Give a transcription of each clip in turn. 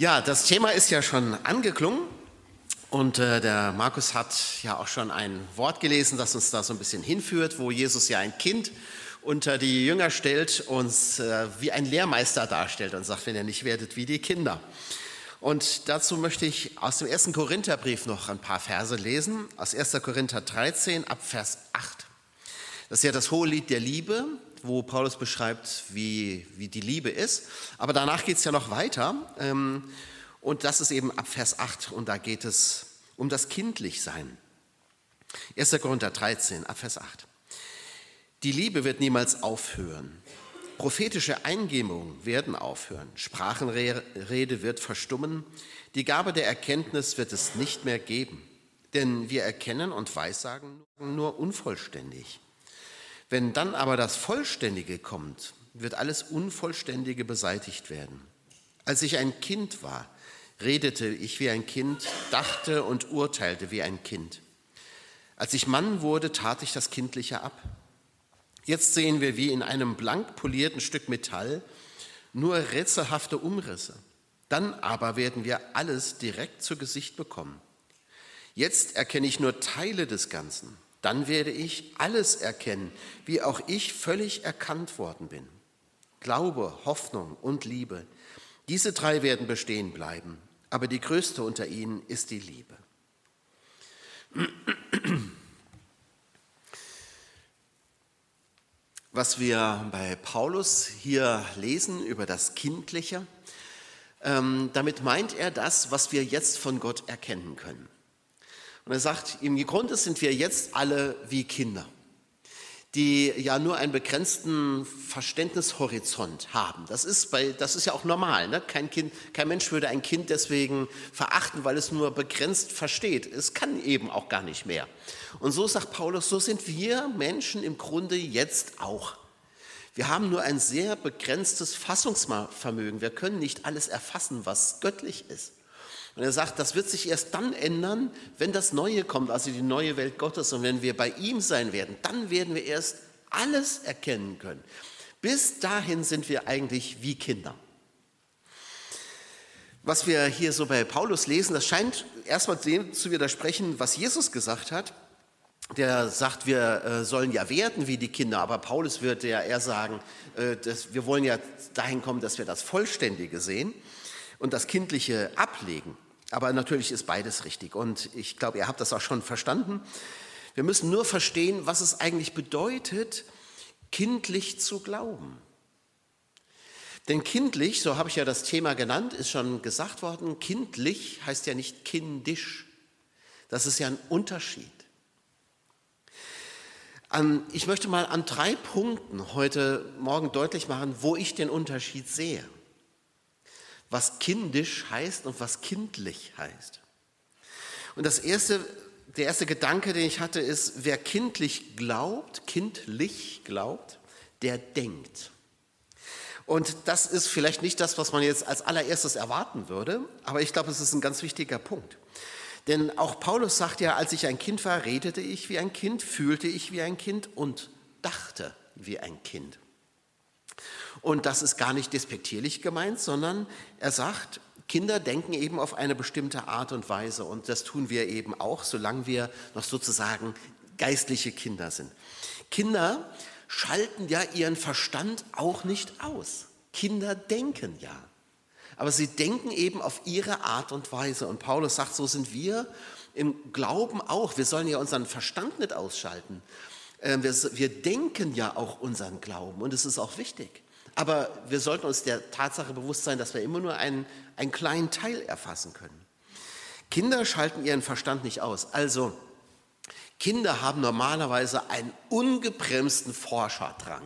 Ja, das Thema ist ja schon angeklungen und äh, der Markus hat ja auch schon ein Wort gelesen, das uns da so ein bisschen hinführt, wo Jesus ja ein Kind unter die Jünger stellt und äh, wie ein Lehrmeister darstellt und sagt, wenn ihr nicht werdet wie die Kinder. Und dazu möchte ich aus dem ersten Korintherbrief noch ein paar Verse lesen, aus 1. Korinther 13 ab Vers 8. Das ist ja das hohe Lied der Liebe, wo Paulus beschreibt, wie, wie die Liebe ist. Aber danach geht es ja noch weiter. Ähm, und das ist eben ab Vers 8. Und da geht es um das Kindlichsein. 1. Korinther 13, ab Vers 8. Die Liebe wird niemals aufhören. Prophetische Eingebungen werden aufhören. Sprachenrede wird verstummen. Die Gabe der Erkenntnis wird es nicht mehr geben. Denn wir erkennen und weissagen nur unvollständig. Wenn dann aber das Vollständige kommt, wird alles Unvollständige beseitigt werden. Als ich ein Kind war, redete ich wie ein Kind, dachte und urteilte wie ein Kind. Als ich Mann wurde, tat ich das Kindliche ab. Jetzt sehen wir wie in einem blank polierten Stück Metall nur rätselhafte Umrisse. Dann aber werden wir alles direkt zu Gesicht bekommen. Jetzt erkenne ich nur Teile des Ganzen. Dann werde ich alles erkennen, wie auch ich völlig erkannt worden bin. Glaube, Hoffnung und Liebe, diese drei werden bestehen bleiben, aber die größte unter ihnen ist die Liebe. Was wir bei Paulus hier lesen über das Kindliche, ähm, damit meint er das, was wir jetzt von Gott erkennen können. Und er sagt, im Grunde sind wir jetzt alle wie Kinder, die ja nur einen begrenzten Verständnishorizont haben. Das ist, bei, das ist ja auch normal. Ne? Kein, kind, kein Mensch würde ein Kind deswegen verachten, weil es nur begrenzt versteht. Es kann eben auch gar nicht mehr. Und so sagt Paulus, so sind wir Menschen im Grunde jetzt auch. Wir haben nur ein sehr begrenztes Fassungsvermögen. Wir können nicht alles erfassen, was göttlich ist. Und er sagt, das wird sich erst dann ändern, wenn das Neue kommt, also die neue Welt Gottes. Und wenn wir bei ihm sein werden, dann werden wir erst alles erkennen können. Bis dahin sind wir eigentlich wie Kinder. Was wir hier so bei Paulus lesen, das scheint erstmal dem zu widersprechen, was Jesus gesagt hat. Der sagt, wir äh, sollen ja werden wie die Kinder, aber Paulus wird ja eher sagen, äh, dass wir wollen ja dahin kommen, dass wir das Vollständige sehen und das Kindliche ablegen. Aber natürlich ist beides richtig. Und ich glaube, ihr habt das auch schon verstanden. Wir müssen nur verstehen, was es eigentlich bedeutet, kindlich zu glauben. Denn kindlich, so habe ich ja das Thema genannt, ist schon gesagt worden, kindlich heißt ja nicht kindisch. Das ist ja ein Unterschied. Ich möchte mal an drei Punkten heute Morgen deutlich machen, wo ich den Unterschied sehe was kindisch heißt und was kindlich heißt. Und das erste, der erste Gedanke, den ich hatte, ist, wer kindlich glaubt, kindlich glaubt, der denkt. Und das ist vielleicht nicht das, was man jetzt als allererstes erwarten würde, aber ich glaube, es ist ein ganz wichtiger Punkt. Denn auch Paulus sagt ja, als ich ein Kind war, redete ich wie ein Kind, fühlte ich wie ein Kind und dachte wie ein Kind. Und das ist gar nicht despektierlich gemeint, sondern er sagt, Kinder denken eben auf eine bestimmte Art und Weise und das tun wir eben auch, solange wir noch sozusagen geistliche Kinder sind. Kinder schalten ja ihren Verstand auch nicht aus. Kinder denken ja. Aber sie denken eben auf ihre Art und Weise. Und Paulus sagt, so sind wir im Glauben auch. Wir sollen ja unseren Verstand nicht ausschalten. Ähm, wir, denken ja auch unseren Glauben und es ist auch wichtig. Aber wir sollten uns der Tatsache bewusst sein, dass wir immer nur einen, einen kleinen Teil erfassen können. Kinder schalten ihren Verstand nicht aus. Also, Kinder haben normalerweise einen ungebremsten Forscherdrang.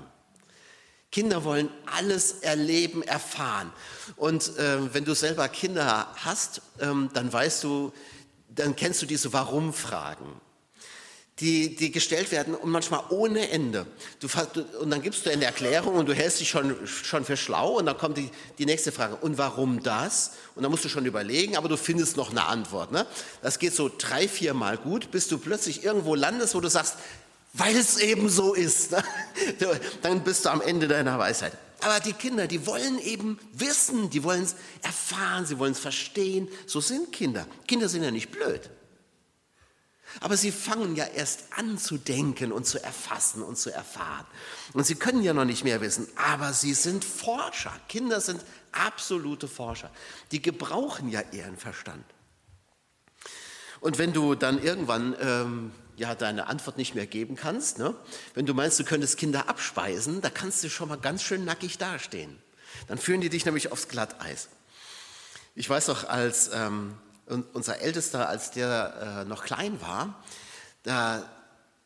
Kinder wollen alles erleben, erfahren. Und äh, wenn du selber Kinder hast, ähm, dann weißt du, dann kennst du diese Warum-Fragen die, die gestellt werden und manchmal ohne Ende. Du, und dann gibst du eine Erklärung und du hältst dich schon, schon für schlau und dann kommt die, die nächste Frage, und warum das? Und dann musst du schon überlegen, aber du findest noch eine Antwort. Ne? Das geht so drei, vier Mal gut, bis du plötzlich irgendwo landest, wo du sagst, weil es eben so ist. Ne? Dann bist du am Ende deiner Weisheit. Aber die Kinder, die wollen eben wissen, die wollen es erfahren, sie wollen es verstehen. So sind Kinder. Kinder sind ja nicht blöd. Aber sie fangen ja erst an zu denken und zu erfassen und zu erfahren. Und sie können ja noch nicht mehr wissen, aber sie sind Forscher. Kinder sind absolute Forscher. Die gebrauchen ja ihren Verstand. Und wenn du dann irgendwann ähm, ja deine Antwort nicht mehr geben kannst, ne? wenn du meinst, du könntest Kinder abspeisen, da kannst du schon mal ganz schön nackig dastehen. Dann führen die dich nämlich aufs Glatteis. Ich weiß noch, als ähm, unser Ältester, als der äh, noch klein war, da,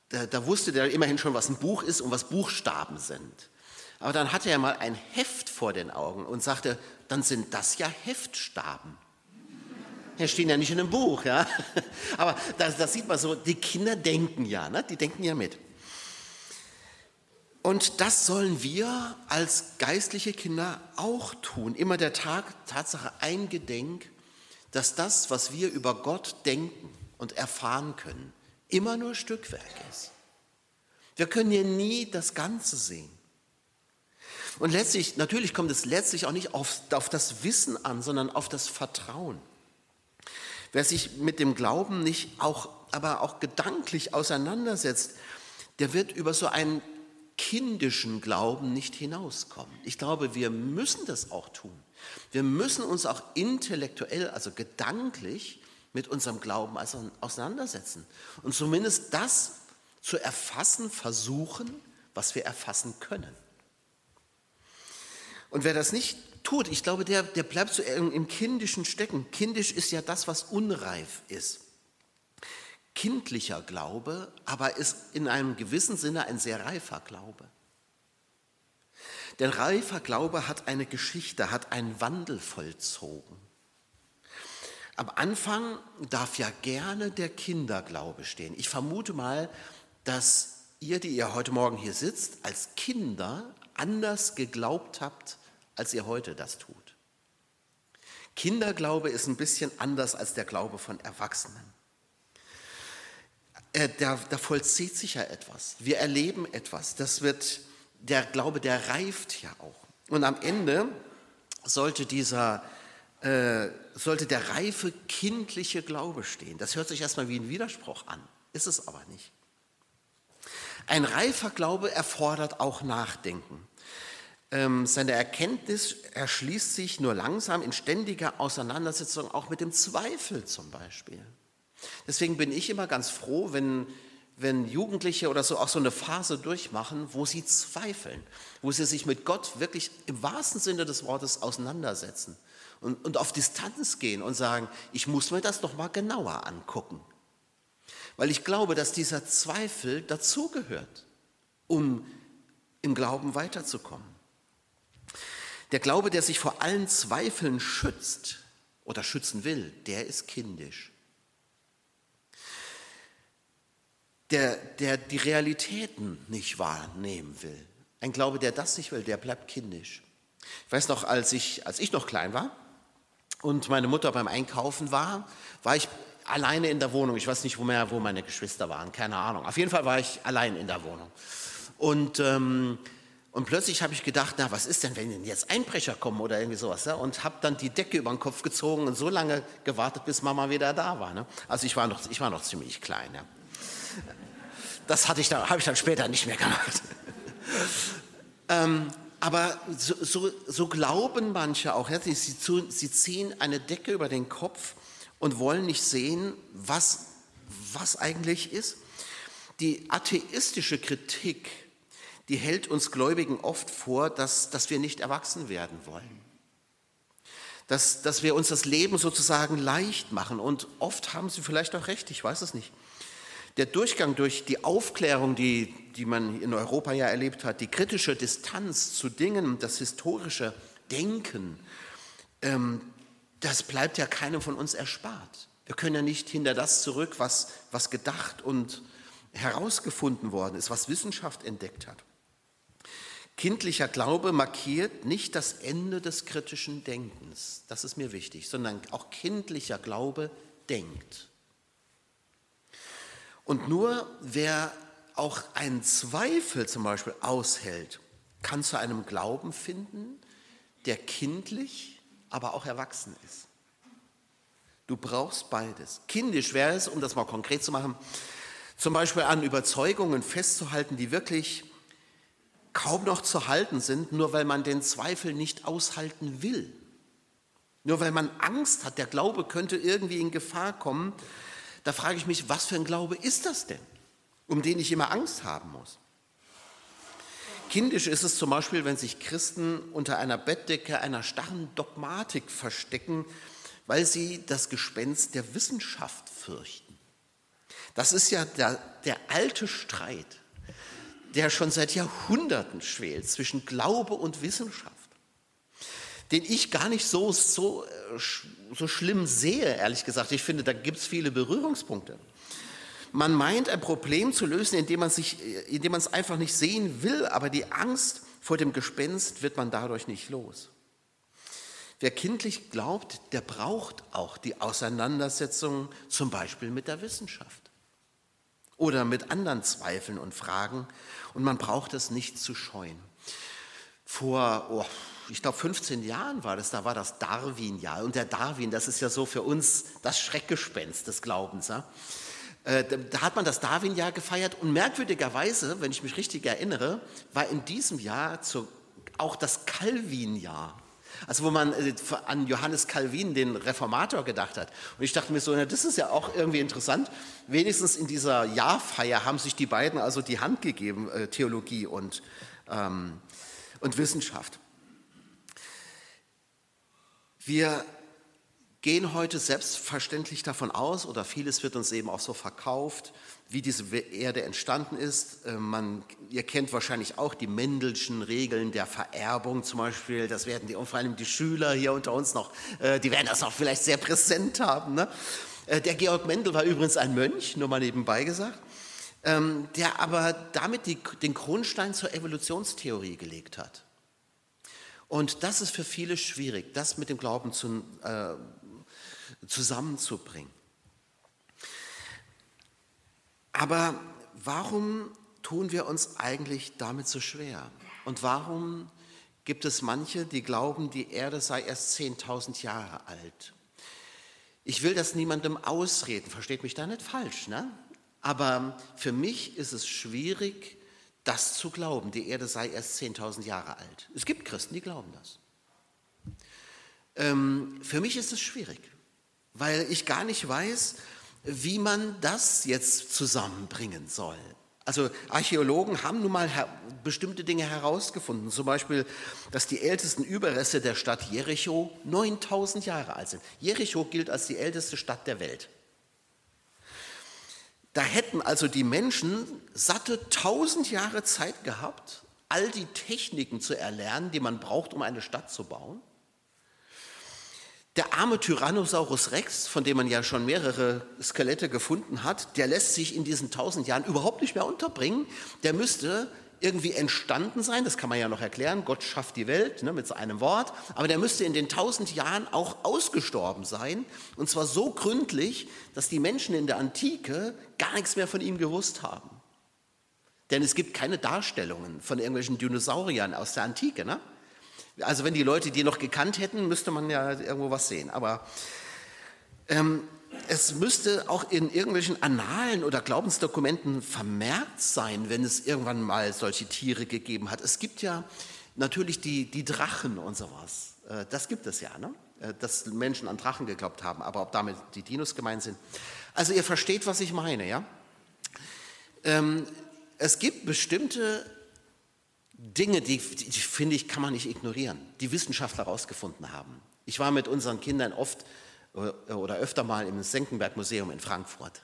da, da wusste der immerhin schon, was ein Buch ist und was Buchstaben sind. Aber dann hatte er mal ein Heft vor den Augen und sagte, dann sind das ja Heftstaben. Die stehen ja nicht in einem Buch, ja. Aber das, das sieht man so, die Kinder denken ja, ne? die denken ja mit. Und das sollen wir als geistliche Kinder auch tun. Immer der Tag, Tatsache eingedenk, dass das, was wir über Gott denken und erfahren können, immer nur Stückwerk ist. Wir können hier nie das Ganze sehen. Und letztlich, natürlich kommt es letztlich auch nicht auf, auf das Wissen an, sondern auf das Vertrauen. Wer sich mit dem Glauben nicht auch, aber auch gedanklich auseinandersetzt, der wird über so einen kindischen Glauben nicht hinauskommen. Ich glaube, wir müssen das auch tun. Wir müssen uns auch intellektuell, also gedanklich mit unserem Glauben auseinandersetzen und zumindest das zu erfassen versuchen, was wir erfassen können. Und wer das nicht tut, ich glaube, der, der bleibt so im Kindischen stecken. Kindisch ist ja das, was unreif ist. Kindlicher Glaube, aber ist in einem gewissen Sinne ein sehr reifer Glaube. Denn reifer Glaube hat eine Geschichte, hat einen Wandel vollzogen. Am Anfang darf ja gerne der Kinderglaube stehen. Ich vermute mal, dass ihr, die ihr heute Morgen hier sitzt, als Kinder anders geglaubt habt als ihr heute das tut. Kinderglaube ist ein bisschen anders als der Glaube von Erwachsenen. Äh, da, da vollzieht sich ja etwas. Wir erleben etwas. Das wird, der Glaube, der reift ja auch. Und am Ende sollte dieser, äh, sollte der reife kindliche Glaube stehen. Das hört sich erstmal wie ein Widerspruch an, ist es aber nicht. Ein reifer Glaube erfordert auch Nachdenken. Ähm, seine Erkenntnis erschließt sich nur langsam in ständiger Auseinandersetzung auch mit dem Zweifel zum Beispiel. Deswegen bin ich immer ganz froh, wenn, wenn Jugendliche oder so auch so eine Phase durchmachen, wo sie zweifeln, wo sie sich mit Gott wirklich im wahrsten Sinne des Wortes auseinandersetzen und, und auf Distanz gehen und sagen, ich muss mir das doch mal genauer angucken. Weil ich glaube, dass dieser Zweifel dazugehört, um im Glauben weiterzukommen. Der Glaube, der sich vor allen Zweifeln schützt oder schützen will, der ist kindisch. Der, der die Realitäten nicht wahrnehmen will. Ein Glaube, der das nicht will, der bleibt kindisch. Ich weiß noch, als ich, als ich noch klein war und meine Mutter beim Einkaufen war, war ich alleine in der Wohnung. Ich weiß nicht, wo, mehr, wo meine Geschwister waren, keine Ahnung. Auf jeden Fall war ich allein in der Wohnung. Und ähm, und plötzlich habe ich gedacht, na, was ist denn, wenn jetzt Einbrecher kommen oder irgendwie sowas? Ja? Und habe dann die Decke über den Kopf gezogen und so lange gewartet, bis Mama wieder da war. Ne? Also ich war, noch, ich war noch ziemlich klein. Ja? Das hatte ich dann, habe ich dann später nicht mehr gemacht. ähm, aber so, so, so, glauben manche auch. Ja? Sie, sie ziehen eine Decke über den Kopf und wollen nicht sehen, was, was eigentlich ist. Die atheistische Kritik die hält uns Gläubigen oft vor, dass, dass wir nicht erwachsen werden wollen. Dass, dass wir uns das Leben sozusagen leicht machen. Und oft haben sie vielleicht auch recht, ich weiß es nicht. Der Durchgang durch die Aufklärung, die, die man in Europa ja erlebt hat, die kritische Distanz zu Dingen, das historische Denken, ähm, das bleibt ja keinem von uns erspart. Wir können ja nicht hinter das zurück, was, was gedacht und herausgefunden worden ist, was Wissenschaft entdeckt hat. Kindlicher Glaube markiert nicht das Ende des kritischen Denkens, das ist mir wichtig, sondern auch kindlicher Glaube denkt. Und nur wer auch einen Zweifel zum Beispiel aushält, kann zu einem Glauben finden, der kindlich, aber auch erwachsen ist. Du brauchst beides. Kindisch wäre es, um das mal konkret zu machen, zum Beispiel an Überzeugungen festzuhalten, die wirklich kaum noch zu halten sind, nur weil man den Zweifel nicht aushalten will. Nur weil man Angst hat, der Glaube könnte irgendwie in Gefahr kommen. Da frage ich mich, was für ein Glaube ist das denn, um den ich immer Angst haben muss? Kindisch ist es zum Beispiel, wenn sich Christen unter einer Bettdecke einer starren Dogmatik verstecken, weil sie das Gespenst der Wissenschaft fürchten. Das ist ja der, der alte Streit, der schon seit Jahrhunderten schwelt zwischen Glaube und Wissenschaft, den ich gar nicht so, so, äh, so schlimm sehe, ehrlich gesagt. Ich finde, da gibt es viele Berührungspunkte. Man meint, ein Problem zu lösen, indem man, sich, äh, indem man es einfach nicht sehen will, aber die Angst vor dem Gespenst wird man dadurch nicht los. Wer kindlich glaubt, der braucht auch die Auseinandersetzung zum Beispiel mit der Wissenschaft oder mit anderen Zweifeln und Fragen. Und man braucht es nicht zu scheuen. Vor, oh, ich glaube, 15 Jahren war das, da war das Darwin-Jahr. Und der Darwin, das ist ja so für uns das Schreckgespenst des Glaubens. Ja? Äh, da hat man das Darwin-Jahr gefeiert. Und merkwürdigerweise, wenn ich mich richtig erinnere, war in diesem Jahr auch das Calvin-Jahr. Also wo man äh, an Johannes Calvin, den Reformator, gedacht hat. Und ich dachte mir so, das ist ja auch irgendwie interessant. Wenigstens in dieser Jahrfeier haben sich die beiden also die Hand gegeben, äh, Theologie und, ähm, und Wissenschaft. Wir gehen heute selbstverständlich davon aus, oder vieles wird uns eben auch so verkauft, wie diese Erde entstanden ist. Äh, man, ihr kennt wahrscheinlich auch die Mendelschen Regeln der Vererbung zum Beispiel. Das werden die, und vor allem die Schüler hier unter uns noch, äh, die werden das auch vielleicht sehr präsent haben. Ne? Äh, der Georg Mendel war übrigens ein Mönch, nur mal nebenbei gesagt, ähm, der aber damit die, den Grundstein zur Evolutionstheorie gelegt hat. Und das ist für viele schwierig, das mit dem Glauben zu, äh, zusammenzubringen. Aber warum tun wir uns eigentlich damit so schwer? Und warum gibt es manche, die glauben, die Erde sei erst 10.000 Jahre alt? Ich will das niemandem ausreden, versteht mich da nicht falsch, ne? aber für mich ist es schwierig, das zu glauben, die Erde sei erst 10.000 Jahre alt. Es gibt Christen, die glauben das. Ähm, für mich ist es schwierig, weil ich gar nicht weiß, wie man das jetzt zusammenbringen soll. Also Archäologen haben nun mal bestimmte Dinge herausgefunden, zum Beispiel, dass die ältesten Überreste der Stadt Jericho 9000 Jahre alt sind. Jericho gilt als die älteste Stadt der Welt. Da hätten also die Menschen satte 1000 Jahre Zeit gehabt, all die Techniken zu erlernen, die man braucht, um eine Stadt zu bauen. Der arme Tyrannosaurus Rex, von dem man ja schon mehrere Skelette gefunden hat, der lässt sich in diesen tausend Jahren überhaupt nicht mehr unterbringen. Der müsste irgendwie entstanden sein, das kann man ja noch erklären, Gott schafft die Welt ne, mit einem Wort, aber der müsste in den tausend Jahren auch ausgestorben sein, und zwar so gründlich, dass die Menschen in der Antike gar nichts mehr von ihm gewusst haben. Denn es gibt keine Darstellungen von irgendwelchen Dinosauriern aus der Antike. Ne? Also wenn die Leute die noch gekannt hätten, müsste man ja irgendwo was sehen. Aber ähm, es müsste auch in irgendwelchen Annalen oder Glaubensdokumenten vermerkt sein, wenn es irgendwann mal solche Tiere gegeben hat. Es gibt ja natürlich die, die Drachen und sowas. Äh, das gibt es ja, ne? Äh, dass Menschen an Drachen geglaubt haben, aber ob damit die Dinos gemeint sind. Also ihr versteht, was ich meine, ja? Ähm, es gibt bestimmte Dinge, die, die, finde ich, kann man nicht ignorieren, die Wissenschaftler herausgefunden haben. Ich war mit unseren Kindern oft oder öfter mal im Senckenberg-Museum in Frankfurt.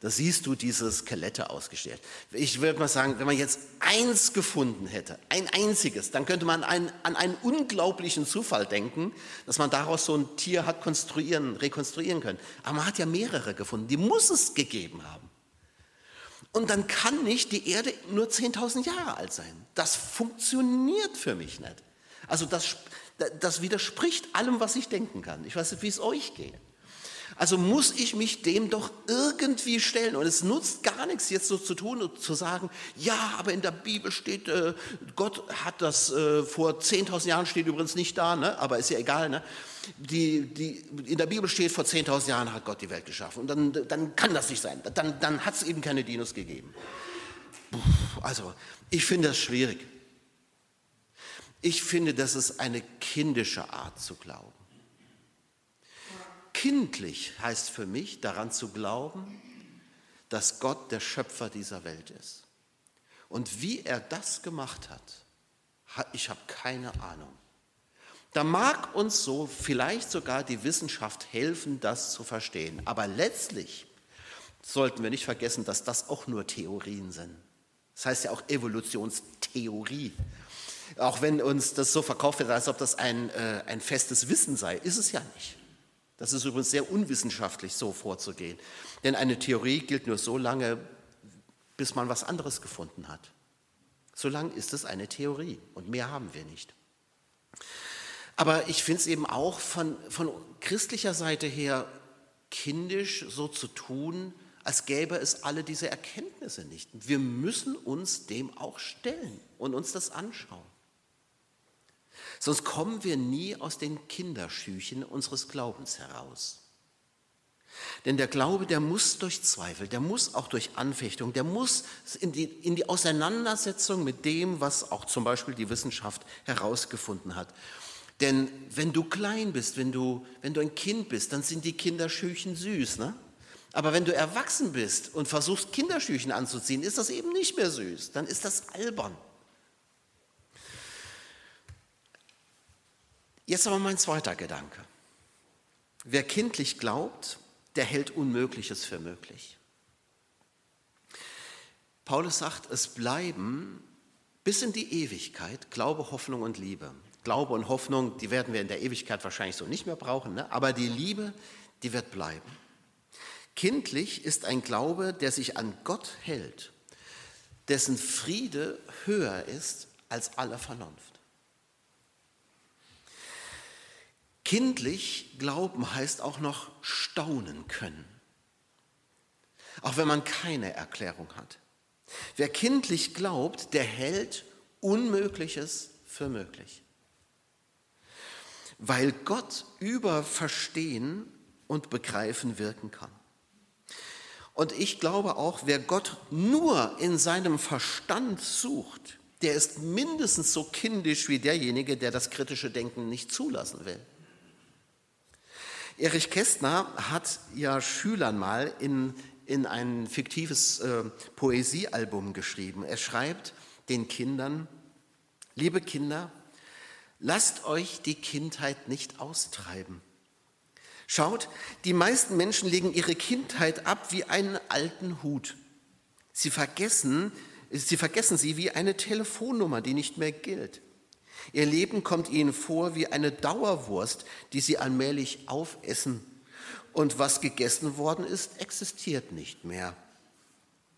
Da siehst du diese Skelette ausgestellt. Ich würde mal sagen, wenn man jetzt eins gefunden hätte, ein einziges, dann könnte man ein, an einen unglaublichen Zufall denken, dass man daraus so ein Tier hat konstruieren, rekonstruieren können. Aber man hat ja mehrere gefunden, die muss es gegeben haben. Und dann kann nicht die Erde nur 10.000 Jahre alt sein. Das funktioniert für mich nicht. Also das, das widerspricht allem, was ich denken kann. Ich weiß nicht, wie es euch geht. Also muss ich mich dem doch irgendwie stellen. Und es nutzt gar nichts, jetzt so zu tun und zu sagen, ja, aber in der Bibel steht, äh, Gott hat das äh, vor 10.000 Jahren, steht übrigens nicht da, ne? aber ist ja egal. Ne? Die, die, in der Bibel steht, vor 10.000 Jahren hat Gott die Welt geschaffen. Und dann, dann kann das nicht sein. Dann, dann hat es eben keine Dinos gegeben. Also, ich finde das schwierig. Ich finde, das ist eine kindische Art zu glauben. Kindlich heißt für mich daran zu glauben, dass Gott der Schöpfer dieser Welt ist. Und wie er das gemacht hat, ich habe keine Ahnung. Da mag uns so vielleicht sogar die Wissenschaft helfen, das zu verstehen. Aber letztlich sollten wir nicht vergessen, dass das auch nur Theorien sind. Das heißt ja auch Evolutionstheorie. Auch wenn uns das so verkauft wird, als ob das ein, äh, ein festes Wissen sei, ist es ja nicht. Das ist übrigens sehr unwissenschaftlich, so vorzugehen. Denn eine Theorie gilt nur so lange, bis man was anderes gefunden hat. So lange ist es eine Theorie und mehr haben wir nicht. Aber ich finde es eben auch von, von christlicher Seite her kindisch, so zu tun, als gäbe es alle diese Erkenntnisse nicht. Wir müssen uns dem auch stellen und uns das anschauen. Sonst kommen wir nie aus den Kinderschüchen unseres Glaubens heraus. Denn der Glaube, der muss durch Zweifel, der muss auch durch Anfechtung, der muss in die, in die Auseinandersetzung mit dem, was auch zum Beispiel die Wissenschaft herausgefunden hat. Denn wenn du klein bist, wenn du, wenn du ein Kind bist, dann sind die Kinderschüchen süß. Ne? Aber wenn du erwachsen bist und versuchst, Kinderschüchen anzuziehen, ist das eben nicht mehr süß. Dann ist das albern. Jetzt aber mein zweiter Gedanke. Wer kindlich glaubt, der hält Unmögliches für möglich. Paulus sagt, es bleiben bis in die Ewigkeit Glaube, Hoffnung und Liebe. Glaube und Hoffnung, die werden wir in der Ewigkeit wahrscheinlich so nicht mehr brauchen, ne? aber die Liebe, die wird bleiben. Kindlich ist ein Glaube, der sich an Gott hält, dessen Friede höher ist als alle Vernunft. Kindlich glauben heißt auch noch staunen können, auch wenn man keine Erklärung hat. Wer kindlich glaubt, der hält Unmögliches für möglich, weil Gott über Verstehen und Begreifen wirken kann. Und ich glaube auch, wer Gott nur in seinem Verstand sucht, der ist mindestens so kindisch wie derjenige, der das kritische Denken nicht zulassen will. Erich Kästner hat ja Schülern mal in, in ein fiktives äh, Poesiealbum geschrieben. Er schreibt den Kindern, liebe Kinder, lasst euch die Kindheit nicht austreiben. Schaut, die meisten Menschen legen ihre Kindheit ab wie einen alten Hut. Sie vergessen, sie vergessen sie wie eine Telefonnummer, die nicht mehr gilt. Ihr Leben kommt ihnen vor wie eine Dauerwurst, die sie allmählich aufessen. Und was gegessen worden ist, existiert nicht mehr.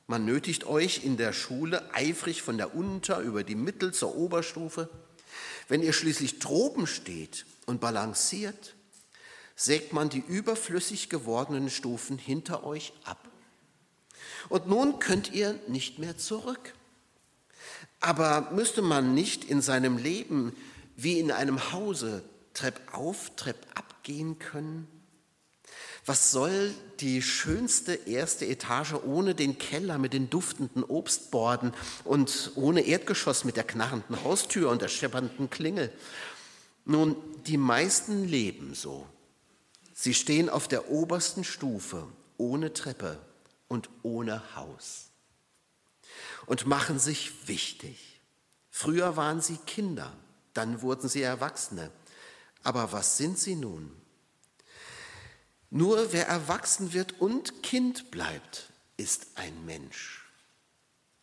Man nötigt euch in der Schule eifrig von der Unter- über die Mittel- zur Oberstufe. Wenn ihr schließlich droben steht und balanciert, sägt man die überflüssig gewordenen Stufen hinter euch ab. Und nun könnt ihr nicht mehr zurück. Aber müsste man nicht in seinem Leben wie in einem Hause Trepp auf, Trepp abgehen können? Was soll die schönste erste Etage ohne den Keller mit den duftenden Obstborden und ohne Erdgeschoss mit der knarrenden Haustür und der scheppernden Klingel? Nun, die meisten leben so. Sie stehen auf der obersten Stufe, ohne Treppe und ohne Haus und machen sich wichtig. Früher waren sie Kinder, dann wurden sie Erwachsene. Aber was sind sie nun? Nur wer erwachsen wird und Kind bleibt, ist ein Mensch.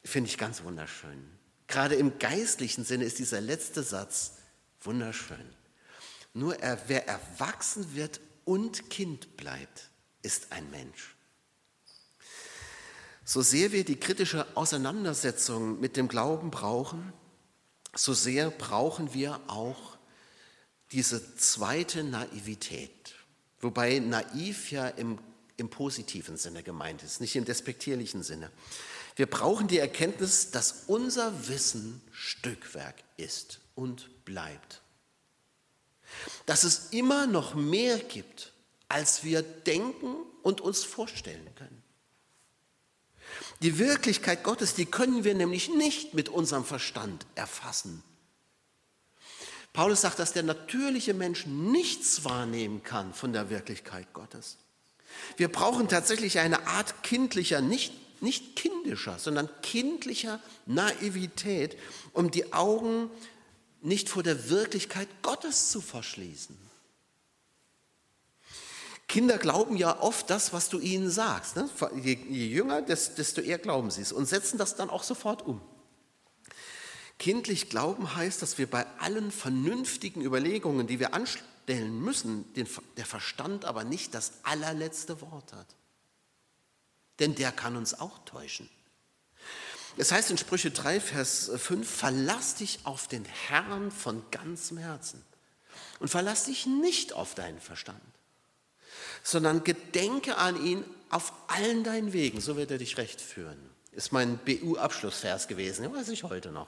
Finde ich ganz wunderschön. Gerade im geistlichen Sinne ist dieser letzte Satz wunderschön. Nur er, wer erwachsen wird und Kind bleibt, ist ein Mensch. So sehr wir die kritische Auseinandersetzung mit dem Glauben brauchen, so sehr brauchen wir auch diese zweite Naivität. Wobei naiv ja im, im positiven Sinne gemeint ist, nicht im despektierlichen Sinne. Wir brauchen die Erkenntnis, dass unser Wissen Stückwerk ist und bleibt. Dass es immer noch mehr gibt, als wir denken und uns vorstellen können. Die Wirklichkeit Gottes, die können wir nämlich nicht mit unserem Verstand erfassen. Paulus sagt, dass der natürliche Mensch nichts wahrnehmen kann von der Wirklichkeit Gottes. Wir brauchen tatsächlich eine Art kindlicher, nicht, nicht kindischer, sondern kindlicher Naivität, um die Augen nicht vor der Wirklichkeit Gottes zu verschließen. Kinder glauben ja oft das, was du ihnen sagst. Ne? Je, je, jünger, desto eher glauben sie es und setzen das dann auch sofort um. Kindlich glauben heißt, dass wir bei allen vernünftigen Überlegungen, die wir anstellen müssen, den, der Verstand aber nicht das allerletzte Wort hat. Denn der kann uns auch täuschen. Es heißt in Sprüche 3, Vers 5, verlass dich auf den Herrn von ganzem Herzen und verlass dich nicht auf deinen Verstand, sondern gedenke an ihn auf allen deinen Wegen, so wird er dich recht führen. Ist mein BU-Abschlussvers gewesen, den weiß ich heute noch.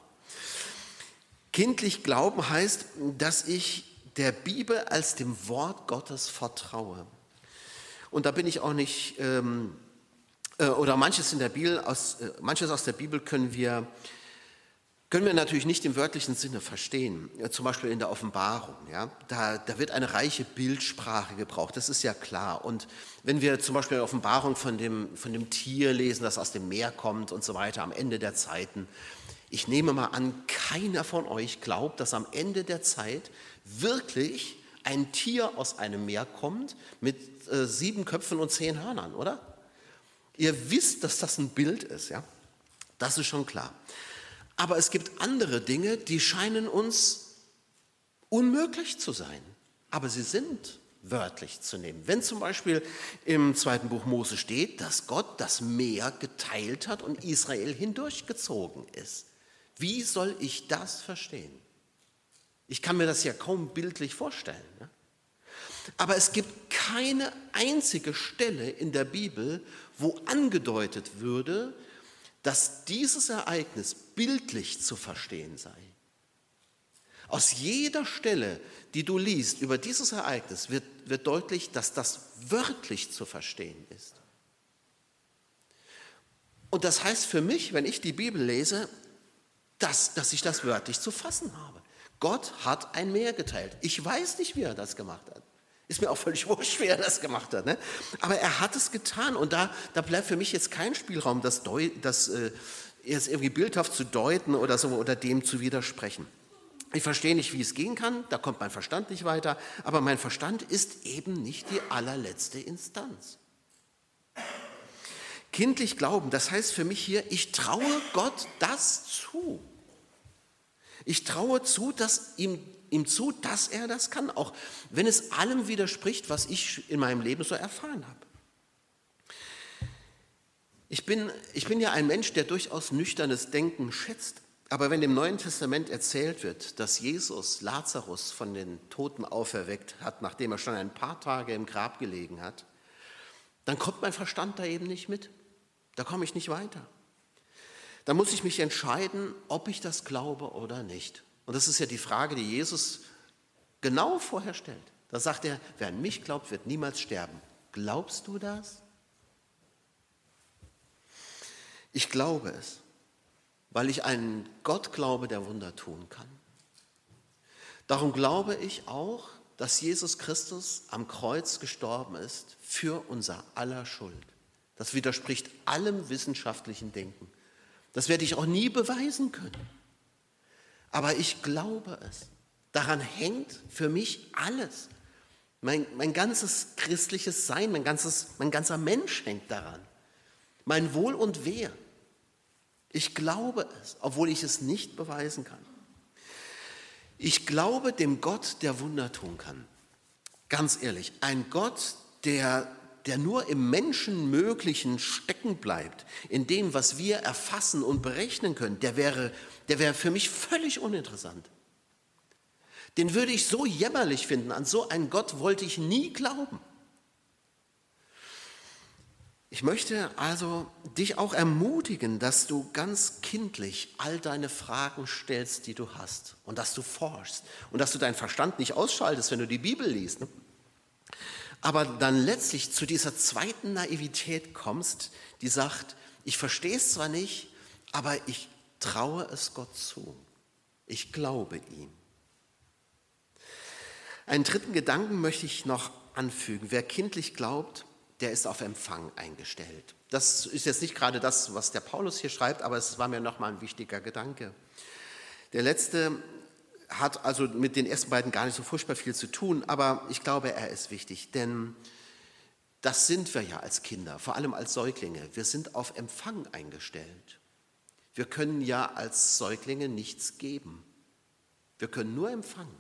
Kindlich glauben heißt, dass ich der Bibel als dem Wort Gottes vertraue. Und da bin ich auch nicht, ähm, äh, oder manches, in der Bibel, aus, äh, manches aus der Bibel können wir, können wir natürlich nicht im wörtlichen Sinne verstehen. Ja, zum Beispiel in der Offenbarung. Ja? Da, da wird eine reiche Bildsprache gebraucht, das ist ja klar. Und wenn wir zum Beispiel in der Offenbarung von dem, von dem Tier lesen, das aus dem Meer kommt und so weiter, am Ende der Zeiten, ich nehme mal an, keiner von euch glaubt, dass am Ende der Zeit wirklich ein Tier aus einem Meer kommt mit äh, sieben Köpfen und zehn Hörnern, oder? Ihr wisst, dass das ein Bild ist, ja? Das ist schon klar. Aber es gibt andere Dinge, die scheinen uns unmöglich zu sein. Aber sie sind wörtlich zu nehmen. Wenn zum Beispiel im zweiten Buch Mose steht, dass Gott das Meer geteilt hat und Israel hindurchgezogen ist, wie soll ich das verstehen? Ich kann mir das ja kaum bildlich vorstellen. Ne? Aber es gibt keine einzige Stelle in der Bibel, wo angedeutet würde, dass dieses Ereignis bildlich zu verstehen sei. Aus jeder Stelle, die du liest über dieses Ereignis, wird, wird deutlich, dass das wörtlich zu verstehen ist. Und das heißt für mich, wenn ich die Bibel lese, dass, dass ich das wörtlich zu fassen habe. Gott hat ein Meer geteilt. Ich weiß nicht, wie er das gemacht hat. Ist mir auch völlig wurscht, wie er das gemacht hat. Ne? Aber er hat es getan und da, da bleibt für mich jetzt kein Spielraum, das, das äh, jetzt irgendwie bildhaft zu deuten oder so oder dem zu widersprechen. Ich verstehe nicht, wie es gehen kann, da kommt mein Verstand nicht weiter, aber mein Verstand ist eben nicht die allerletzte Instanz. Kindlich glauben, das heißt für mich hier, ich traue Gott das zu. Ich traue zu, dass ihm, ihm zu, dass er das kann, auch wenn es allem widerspricht, was ich in meinem Leben so erfahren habe. Ich bin, ich bin ja ein Mensch, der durchaus nüchternes Denken schätzt. Aber wenn im Neuen Testament erzählt wird, dass Jesus Lazarus von den Toten auferweckt hat, nachdem er schon ein paar Tage im Grab gelegen hat, dann kommt mein Verstand da eben nicht mit. Da komme ich nicht weiter. Da muss ich mich entscheiden, ob ich das glaube oder nicht. Und das ist ja die Frage, die Jesus genau vorher stellt. Da sagt er, wer an mich glaubt, wird niemals sterben. Glaubst du das? Ich glaube es, weil ich einen Gott glaube, der Wunder tun kann. Darum glaube ich auch, dass Jesus Christus am Kreuz gestorben ist für unser aller Schuld. Das widerspricht allem wissenschaftlichen Denken. Das werde ich auch nie beweisen können. Aber ich glaube es. Daran hängt für mich alles. Mein, mein ganzes christliches Sein, mein, ganzes, mein ganzer Mensch hängt daran. Mein Wohl und Wehe. Ich glaube es, obwohl ich es nicht beweisen kann. Ich glaube dem Gott, der Wunder tun kann. Ganz ehrlich, ein Gott, der der nur im Menschenmöglichen stecken bleibt, in dem, was wir erfassen und berechnen können, der wäre, der wäre für mich völlig uninteressant. Den würde ich so jämmerlich finden, an so einen Gott wollte ich nie glauben. Ich möchte also dich auch ermutigen, dass du ganz kindlich all deine Fragen stellst, die du hast und dass du forschst und dass du deinen Verstand nicht ausschaltest, wenn du die Bibel liest. Aber dann letztlich zu dieser zweiten Naivität kommst, die sagt, ich verstehe es zwar nicht, aber ich traue es Gott zu. Ich glaube ihm. Einen dritten Gedanken möchte ich noch anfügen. Wer kindlich glaubt, der ist auf Empfang eingestellt. Das ist jetzt nicht gerade das, was der Paulus hier schreibt, aber es war mir nochmal ein wichtiger Gedanke. Der letzte hat also mit den ersten beiden gar nicht so furchtbar viel zu tun, aber ich glaube, er ist wichtig, denn das sind wir ja als Kinder, vor allem als Säuglinge. Wir sind auf Empfang eingestellt. Wir können ja als Säuglinge nichts geben. Wir können nur empfangen.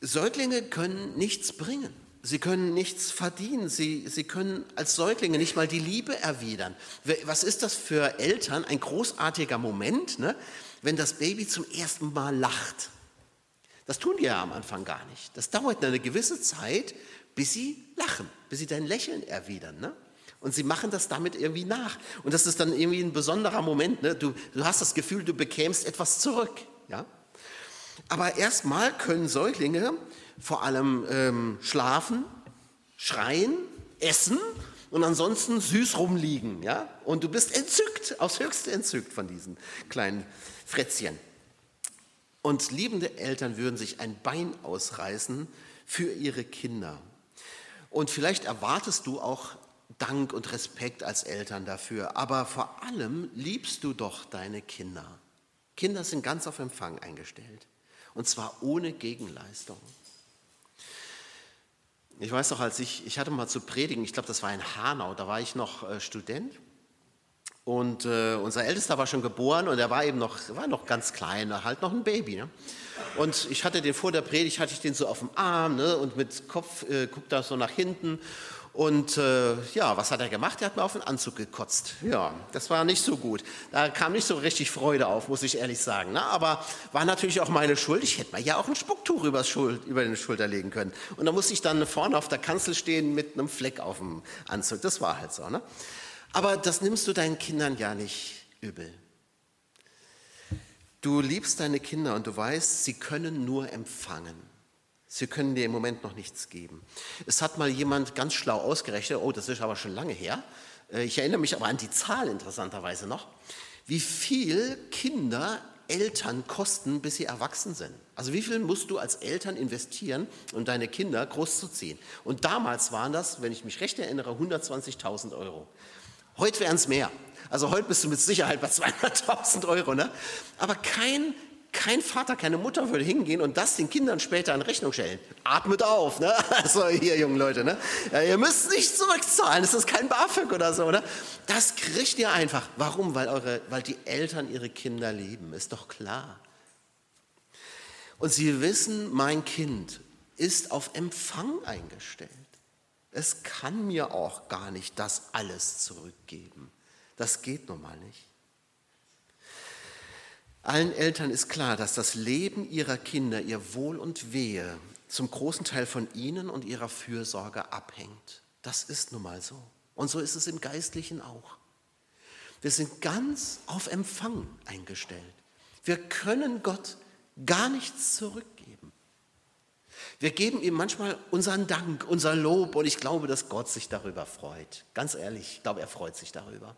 Säuglinge können nichts bringen. Sie können nichts verdienen. Sie, sie können als Säuglinge nicht mal die Liebe erwidern. Was ist das für Eltern? Ein großartiger Moment, ne? Wenn das Baby zum ersten Mal lacht. Das tun die ja am Anfang gar nicht. Das dauert eine gewisse Zeit, bis sie lachen, bis sie dein Lächeln erwidern. Ne? Und sie machen das damit irgendwie nach. Und das ist dann irgendwie ein besonderer Moment. Ne? Du, du hast das Gefühl, du bekämst etwas zurück. Ja? Aber erstmal können Säuglinge vor allem ähm, schlafen, schreien, essen und ansonsten süß rumliegen. Ja? Und du bist entzückt, aufs höchste entzückt von diesen kleinen Frätzchen. Und liebende Eltern würden sich ein Bein ausreißen für ihre Kinder. Und vielleicht erwartest du auch Dank und Respekt als Eltern dafür, aber vor allem liebst du doch deine Kinder. Kinder sind ganz auf Empfang eingestellt und zwar ohne Gegenleistung. Ich weiß noch, als ich, ich hatte mal zu predigen, ich glaube, das war in Hanau, da war ich noch äh, Student und äh, unser Ältester war schon geboren und er war eben noch, war noch ganz klein, halt noch ein Baby. Ne? Und ich hatte den vor der Predigt, hatte ich den so auf dem Arm ne? und mit Kopf äh, guckt er so nach hinten und äh, ja, was hat er gemacht? Er hat mir auf den Anzug gekotzt. Ja, das war nicht so gut. Da kam nicht so richtig Freude auf, muss ich ehrlich sagen. Ne? Aber war natürlich auch meine Schuld. Ich hätte mir ja auch ein Spucktuch über, den Schulter legen können. Und da musste ich dann vorne auf der Kanzel stehen mit einem Fleck auf dem Anzug. Das war halt so. Ne? Aber das nimmst du deinen Kindern ja nicht übel. Du liebst deine Kinder und du weißt, sie können nur empfangen. Sie können dir im Moment noch nichts geben. Es hat mal jemand ganz schlau ausgerechnet, oh, das ist aber schon lange her. Äh, ich erinnere mich aber an die Zahl interessanterweise noch, wie viel Kinder Eltern kosten, bis sie erwachsen sind. Also wie viel musst du als Eltern investieren, um deine Kinder großzuziehen? Und damals waren das, wenn ich mich recht erinnere, 120.000 Euro. Heute wären es mehr. Also heute bist du mit Sicherheit bei 200.000 Euro. Ne? Aber kein kein Vater, keine Mutter würde hingehen und das den Kindern später in Rechnung stellen. Atmet auf, ne? Also hier, jungen Leute, ne? Ja, ihr müsst nicht zurückzahlen, das ist kein BAföG oder so, ne? Das kriegt ihr einfach. Warum? Weil, eure, weil die Eltern ihre Kinder lieben, ist doch klar. Und sie wissen, mein Kind ist auf Empfang eingestellt. Es kann mir auch gar nicht das alles zurückgeben. Das geht nun mal nicht. Allen Eltern ist klar, dass das Leben ihrer Kinder, ihr Wohl und Wehe zum großen Teil von ihnen und ihrer Fürsorge abhängt. Das ist nun mal so. Und so ist es im Geistlichen auch. Wir sind ganz auf Empfang eingestellt. Wir können Gott gar nichts zurückgeben. Wir geben ihm manchmal unseren Dank, unser Lob und ich glaube, dass Gott sich darüber freut. Ganz ehrlich, ich glaube, er freut sich darüber.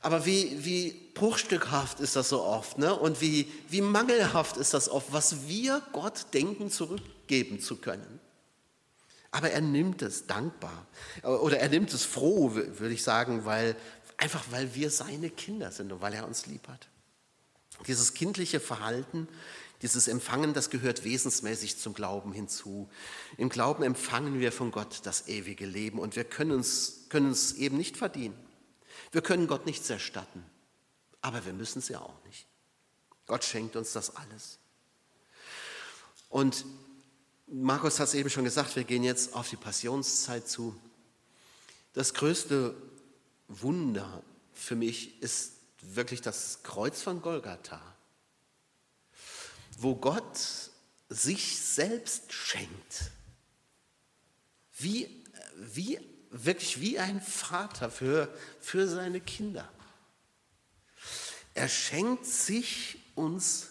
Aber wie, wie bruchstückhaft ist das so oft ne? und wie, wie mangelhaft ist das oft, was wir Gott denken, zurückgeben zu können. Aber er nimmt es dankbar oder er nimmt es froh, würde ich sagen, weil, einfach weil wir seine Kinder sind und weil er uns lieb hat. Dieses kindliche Verhalten, dieses Empfangen, das gehört wesensmäßig zum Glauben hinzu. Im Glauben empfangen wir von Gott das ewige Leben und wir können es, können es eben nicht verdienen. Wir können Gott nichts erstatten, aber wir müssen es ja auch nicht. Gott schenkt uns das alles. Und Markus hat es eben schon gesagt, wir gehen jetzt auf die Passionszeit zu. Das größte Wunder für mich ist wirklich das Kreuz von Golgatha, wo Gott sich selbst schenkt. Wie, wie wirklich wie ein Vater für, für seine Kinder. Er schenkt sich uns,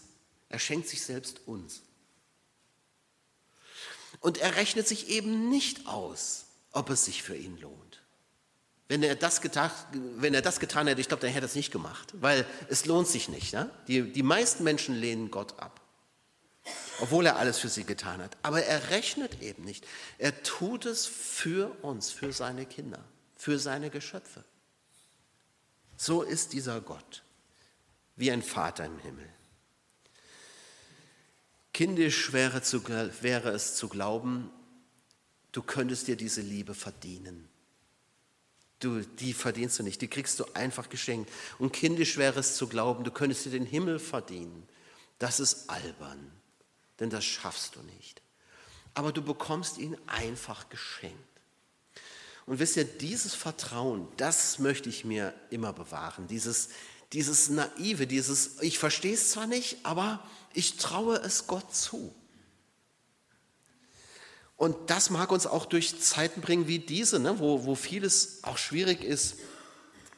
er schenkt sich selbst uns. Und er rechnet sich eben nicht aus, ob es sich für ihn lohnt. Wenn er das getan, wenn er das getan hätte, ich glaube, dann hätte er es nicht gemacht, weil es lohnt sich nicht. Ne? Die, die meisten Menschen lehnen Gott ab, obwohl er alles für sie getan hat. Aber er rechnet eben nicht. Er tut es für uns, für seine Kinder, für seine Geschöpfe. So ist dieser Gott, wie ein Vater im Himmel. Kindisch wäre, zu, wäre es zu glauben, du könntest dir diese Liebe verdienen. Du, die verdienst du nicht, die kriegst du einfach geschenkt. Und kindisch wäre es zu glauben, du könntest dir den Himmel verdienen. Das ist albern, denn das schaffst du nicht. Aber du bekommst ihn einfach geschenkt. Und wisst ihr, dieses Vertrauen, das möchte ich mir immer bewahren. Dieses, dieses Naive, dieses, ich verstehe es zwar nicht, aber ich traue es Gott zu. Und das mag uns auch durch Zeiten bringen wie diese, ne, wo, wo vieles auch schwierig ist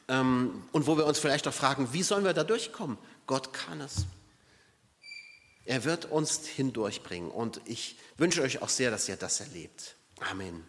ähm, und wo wir uns vielleicht auch fragen, wie sollen wir da durchkommen? Gott kann es. Er wird uns hindurchbringen und ich wünsche euch auch sehr, dass ihr das erlebt. Amen.